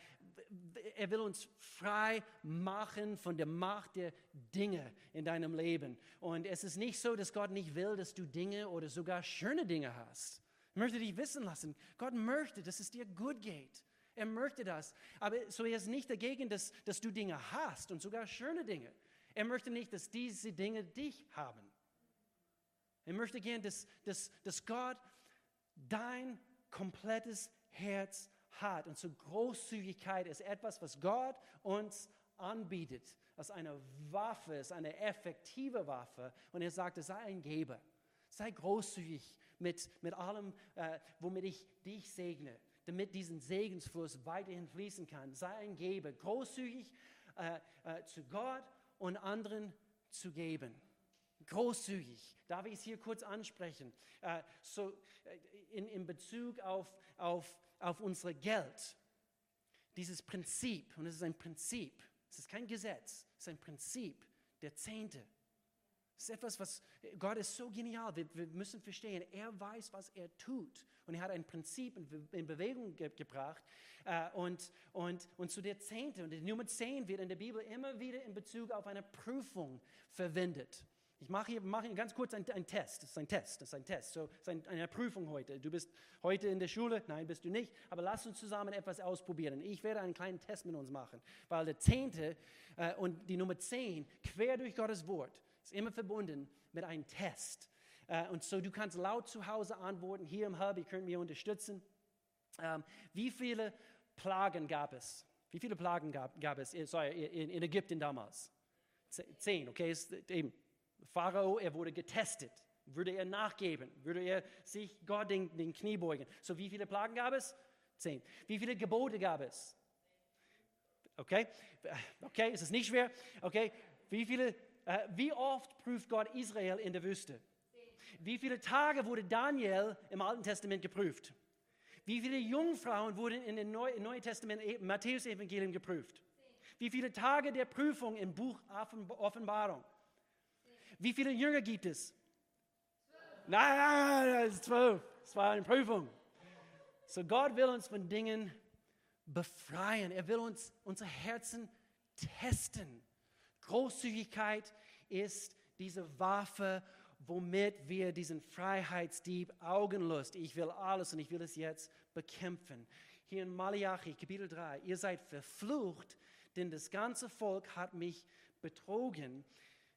er will uns frei machen von der Macht der Dinge in deinem Leben. Und es ist nicht so, dass Gott nicht will, dass du Dinge oder sogar schöne Dinge hast. Ich möchte dich wissen lassen, Gott möchte, dass es dir gut geht. Er möchte das. Aber so er ist nicht dagegen, dass, dass du Dinge hast und sogar schöne Dinge. Er möchte nicht, dass diese Dinge dich haben. Er möchte gern, dass, dass, dass Gott dein komplettes Herz hat. Und so Großzügigkeit ist etwas, was Gott uns anbietet. Als eine Waffe, ist eine effektive Waffe. Und er sagt, sei ein Geber. Sei großzügig mit, mit allem, äh, womit ich dich segne damit diesen Segensfluss weiterhin fließen kann. Sei ein Geber, großzügig äh, äh, zu Gott und anderen zu geben. Großzügig, darf ich es hier kurz ansprechen? Äh, so, äh, in, in Bezug auf, auf, auf unser Geld, dieses Prinzip, und es ist ein Prinzip, es ist kein Gesetz, es ist ein Prinzip, der Zehnte. Es ist etwas, was Gott ist so genial. Wir, wir, müssen verstehen, er weiß, was er tut. Und er hat ein Prinzip in, in Bewegung ge gebracht. Äh, und, und, und zu der Zehnte, und die Nummer 10 wird in der Bibel immer wieder in Bezug auf eine Prüfung verwendet. Ich mache hier, mache hier ganz kurz einen, einen, Test. Das ist ein Test. Das ist ein Test. So, das ist ein, eine Prüfung heute. Du bist heute in der Schule? Nein, bist du nicht. Aber lass uns zusammen etwas ausprobieren. Ich werde einen kleinen Test mit uns machen, weil der Zehnte äh, und die Nummer 10 quer durch Gottes Wort ist immer verbunden mit einem Test. Uh, und so du kannst laut zu Hause antworten, hier im Hub, ihr könnt mir unterstützen. Ähm, wie viele Plagen gab es? Wie viele Plagen gab, gab es sorry, in, in, Ägypten damals? Zehn, okay? Ist eben. Pharao, er wurde getestet. Würde er nachgeben? Würde er sich Gott den, den Knie beugen? So, wie viele Plagen gab es? Zehn. Wie viele Gebote gab es? Okay, okay, ist es nicht schwer? Okay, wie viele äh, wie oft prüft Gott Israel in der Wüste? Wie viele Tage wurde Daniel im Alten Testament geprüft? Wie viele Jungfrauen wurden in dem Neuen Testament, äh, Matthäus-Evangelium geprüft? Wie viele Tage der Prüfung im Buch Offenbarung? Wie viele Jünger gibt es? Nein, nein, das ist zwölf. Es war eine Prüfung. So Gott will uns von Dingen befreien. Er will uns unsere Herzen testen. Großzügigkeit ist diese Waffe, womit wir diesen Freiheitsdieb Augenlust, ich will alles und ich will es jetzt bekämpfen. Hier in Malachi Kapitel 3, ihr seid verflucht, denn das ganze Volk hat mich betrogen.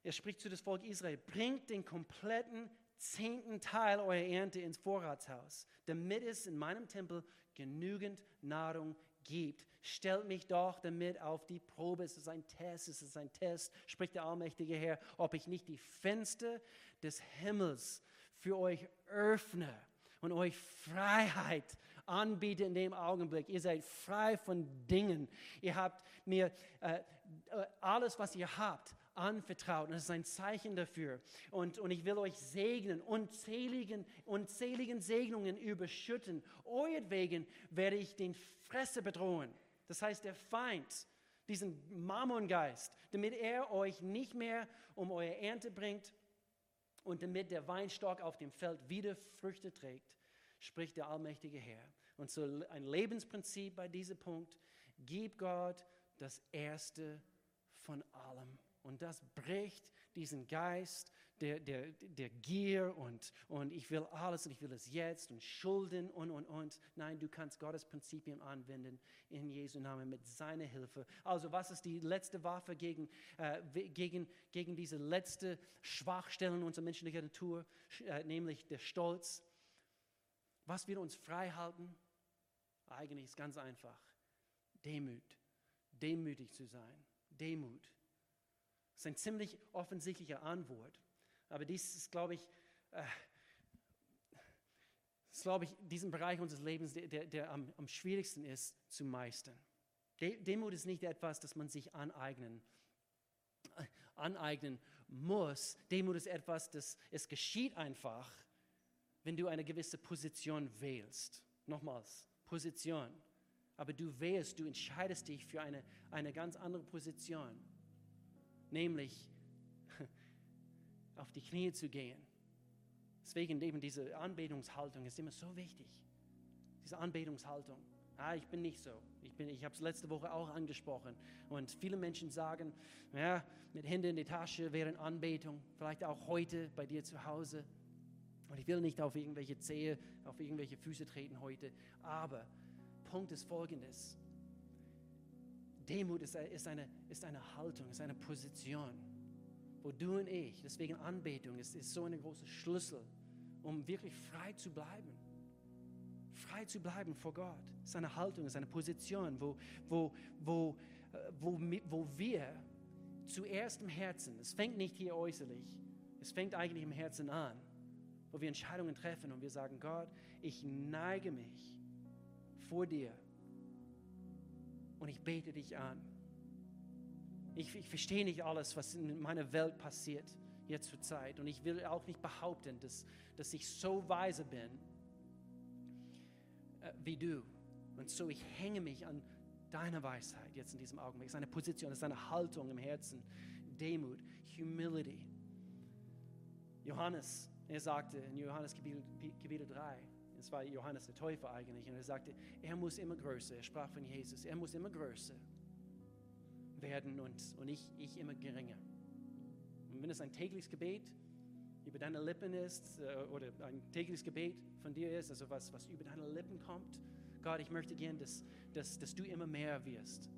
Er spricht zu dem Volk Israel, bringt den kompletten zehnten Teil eurer Ernte ins Vorratshaus, damit es in meinem Tempel genügend Nahrung gibt. Stellt mich doch damit auf die Probe. Es ist ein Test, es ist ein Test, spricht der allmächtige Herr, ob ich nicht die Fenster des Himmels für euch öffne und euch Freiheit anbiete in dem Augenblick. Ihr seid frei von Dingen. Ihr habt mir äh, äh alles, was ihr habt, anvertraut. Und das ist ein Zeichen dafür. Und, und ich will euch segnen, unzähligen, unzähligen Segnungen überschütten. Euretwegen werde ich den Fresse bedrohen. Das heißt, der Feind, diesen Mammongeist, damit er euch nicht mehr um eure Ernte bringt und damit der Weinstock auf dem Feld wieder Früchte trägt, spricht der allmächtige Herr. Und so ein Lebensprinzip bei diesem Punkt, gib Gott das Erste von allem. Und das bricht diesen Geist der, der, der Gier und, und ich will alles und ich will es jetzt und Schulden und, und, und. Nein, du kannst Gottes Prinzipien anwenden in Jesu Namen mit seiner Hilfe. Also was ist die letzte Waffe gegen, äh, gegen, gegen diese letzte Schwachstellen unserer menschlichen Natur, äh, nämlich der Stolz? Was wird uns frei halten? Eigentlich ist ganz einfach. Demut. Demütig zu sein. Demut. Das ist eine ziemlich offensichtliche Antwort. Aber dies ist, glaube ich, äh, ist, glaube ich, diesen Bereich unseres Lebens, der, der, der am, am, schwierigsten ist zu meistern. Demut ist nicht etwas, das man sich aneignen, äh, aneignen muss. Demut ist etwas, das es geschieht einfach, wenn du eine gewisse Position wählst. Nochmals, Position. Aber du wählst, du entscheidest dich für eine, eine ganz andere Position, nämlich auf die Knie zu gehen. Deswegen eben diese Anbetungshaltung ist immer so wichtig. Diese Anbetungshaltung. Ah, ich bin nicht so. Ich, ich habe es letzte Woche auch angesprochen. Und viele Menschen sagen, ja, mit Händen in die Tasche während Anbetung, vielleicht auch heute bei dir zu Hause. Und ich will nicht auf irgendwelche Zehe, auf irgendwelche Füße treten heute. Aber Punkt ist folgendes. Demut ist, eine, ist eine Haltung, ist eine Position wo du und ich, deswegen Anbetung ist, ist so ein großer Schlüssel, um wirklich frei zu bleiben. Frei zu bleiben vor Gott. Es ist eine Haltung, es ist eine Position, wo, wo, wo, äh, wo, wo wir zuerst im Herzen, es fängt nicht hier äußerlich, es fängt eigentlich im Herzen an, wo wir Entscheidungen treffen und wir sagen, Gott, ich neige mich vor dir und ich bete dich an. Ich, ich verstehe nicht alles, was in meiner Welt passiert jetzt zur Zeit. Und ich will auch nicht behaupten, dass, dass ich so weise bin äh, wie du. Und so, ich hänge mich an deiner Weisheit jetzt in diesem Augenblick. Es ist eine Position, es ist eine Haltung im Herzen. Demut, Humility. Johannes, er sagte in Johannes Kapitel, Kapitel 3, es war Johannes der Täufer eigentlich, und er sagte, er muss immer größer, er sprach von Jesus, er muss immer größer werden und, und ich, ich immer geringer. Und wenn es ein tägliches Gebet über deine Lippen ist äh, oder ein tägliches Gebet von dir ist, also was, was über deine Lippen kommt, Gott, ich möchte gern, dass, dass, dass du immer mehr wirst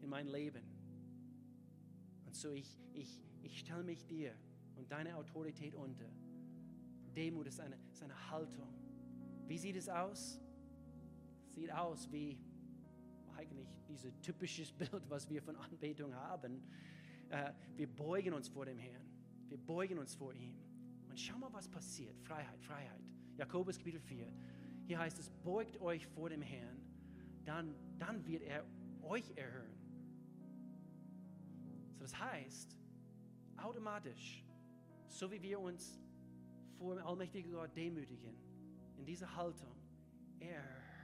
in mein Leben. Und so ich, ich, ich stelle mich dir und deine Autorität unter. Demut ist eine, ist eine Haltung. Wie sieht es aus? Sieht aus wie eigentlich dieses typisches Bild, was wir von Anbetung haben. Äh, wir beugen uns vor dem Herrn. Wir beugen uns vor ihm. Und schau mal, was passiert. Freiheit, Freiheit. Jakobus Kapitel 4. Hier heißt es, beugt euch vor dem Herrn, dann, dann wird er euch erhören. So das heißt, automatisch, so wie wir uns vor dem allmächtigen Gott demütigen, in dieser Haltung, er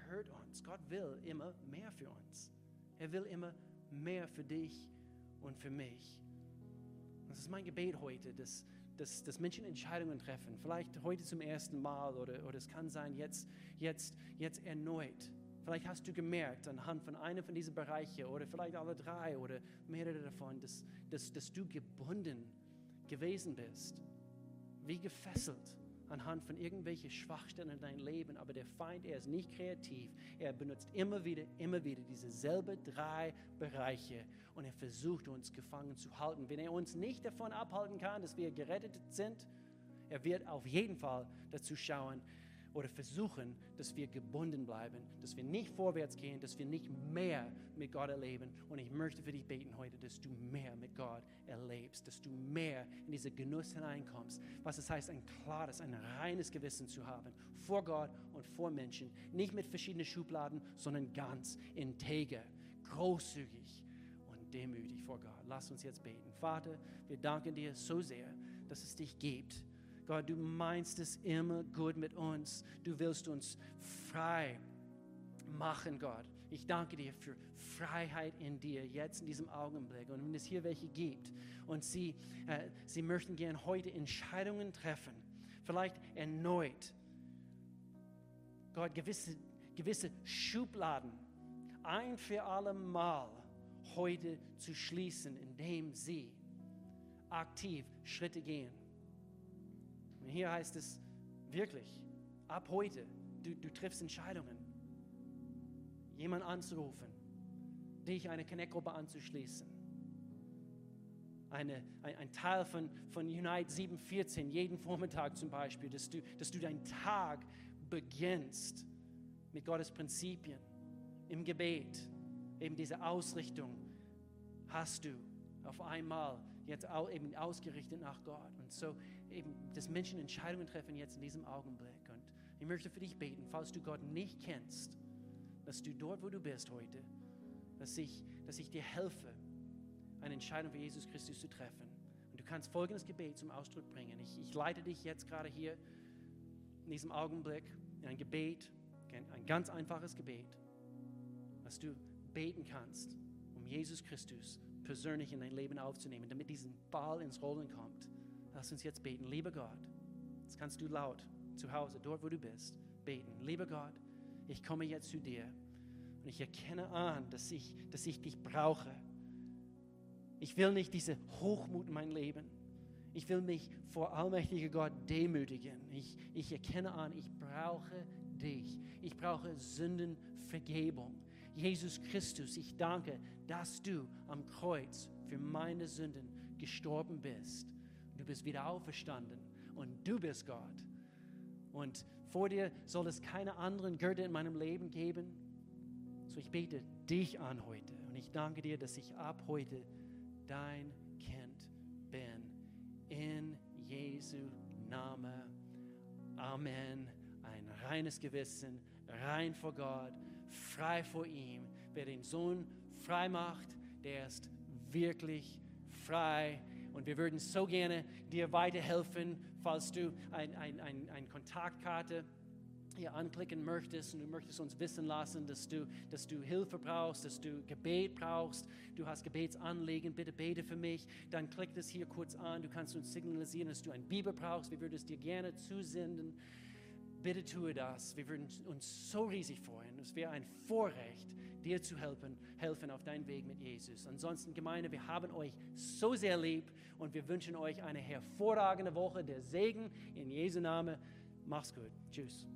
hört uns. Gott will immer mehr für uns. Er will immer mehr für dich und für mich. Das ist mein Gebet heute, dass, dass, dass Menschen Entscheidungen treffen. Vielleicht heute zum ersten Mal oder, oder es kann sein jetzt, jetzt, jetzt erneut. Vielleicht hast du gemerkt anhand von einem von diesen Bereichen oder vielleicht alle drei oder mehrere davon, dass, dass, dass du gebunden gewesen bist, wie gefesselt anhand von irgendwelchen Schwachstellen in deinem Leben, aber der Feind, er ist nicht kreativ. Er benutzt immer wieder, immer wieder diese selben drei Bereiche und er versucht uns gefangen zu halten. Wenn er uns nicht davon abhalten kann, dass wir gerettet sind, er wird auf jeden Fall dazu schauen, oder versuchen, dass wir gebunden bleiben, dass wir nicht vorwärts gehen, dass wir nicht mehr mit Gott erleben. Und ich möchte für dich beten heute, dass du mehr mit Gott erlebst, dass du mehr in diesen Genuss hineinkommst. Was es heißt, ein klares, ein reines Gewissen zu haben vor Gott und vor Menschen. Nicht mit verschiedenen Schubladen, sondern ganz integer, großzügig und demütig vor Gott. Lass uns jetzt beten. Vater, wir danken dir so sehr, dass es dich gibt Gott, du meinst es immer gut mit uns. Du willst uns frei machen, Gott. Ich danke dir für Freiheit in dir, jetzt in diesem Augenblick. Und wenn es hier welche gibt und sie, äh, sie möchten gern heute Entscheidungen treffen, vielleicht erneut, Gott, gewisse, gewisse Schubladen ein für alle Mal heute zu schließen, indem sie aktiv Schritte gehen Und hier heißt es wirklich, ab heute, du, du triffst Entscheidungen, jemanden anzurufen, dich eine Connect-Gruppe anzuschließen. Eine, ein, ein, Teil von, von Unite 714, jeden Vormittag zum Beispiel, dass du, dass du deinen Tag beginnst mit Gottes Prinzipien, im Gebet, eben diese Ausrichtung hast du auf einmal jetzt eben ausgerichtet nach Gott. Und so eben, dass Menschen Entscheidungen treffen jetzt in diesem Augenblick. Und ich möchte für dich beten, falls du Gott nicht kennst, dass du dort, wo du bist heute, dass ich, dass ich dir helfe, eine Entscheidung für Jesus Christus zu treffen. Und du kannst folgendes Gebet zum Ausdruck bringen. Ich, ich leite dich jetzt gerade hier in diesem Augenblick in ein Gebet, ein ganz einfaches Gebet, was du beten kannst, um Jesus Christus persönlich in dein Leben aufzunehmen, damit diesen Ball ins Rollen kommt. Lass uns jetzt beten. Lieber Gott, das kannst du laut zu Hause, dort wo du bist, beten. Lieber Gott, ich komme jetzt zu dir und ich erkenne an, dass ich, dass ich dich brauche. Ich will nicht diese Hochmut in mein Leben. Ich will mich vor allmächtiger Gott demütigen. Ich, ich erkenne an, ich brauche dich. Ich brauche Sündenvergebung. Jesus Christus, ich danke, dass du am Kreuz für meine Sünden gestorben bist. Bist wieder auferstanden und du bist Gott. Und vor dir soll es keine anderen Gürtel in meinem Leben geben. So ich bete dich an heute und ich danke dir, dass ich ab heute dein Kind bin. In Jesu Name. Amen. Ein reines Gewissen, rein vor Gott, frei vor ihm. Wer den Sohn frei macht, der ist wirklich frei. Und wir würden so gerne dir weiterhelfen, falls du eine ein, ein, ein Kontaktkarte hier anklicken möchtest und du möchtest uns wissen lassen, dass du, dass du Hilfe brauchst, dass du Gebet brauchst, du hast Gebetsanliegen, bitte bete für mich, dann klick das hier kurz an. Du kannst uns signalisieren, dass du ein Bibel brauchst. Wir würden es dir gerne zusenden. Bitte tue das. Wir würden uns so riesig freuen. Es wäre ein Vorrecht, dir zu helfen, helfen auf deinem Weg mit Jesus. Ansonsten, Gemeinde, wir haben euch so sehr lieb und wir wünschen euch eine hervorragende Woche. Der Segen in Jesu Namen. Mach's gut. Tschüss.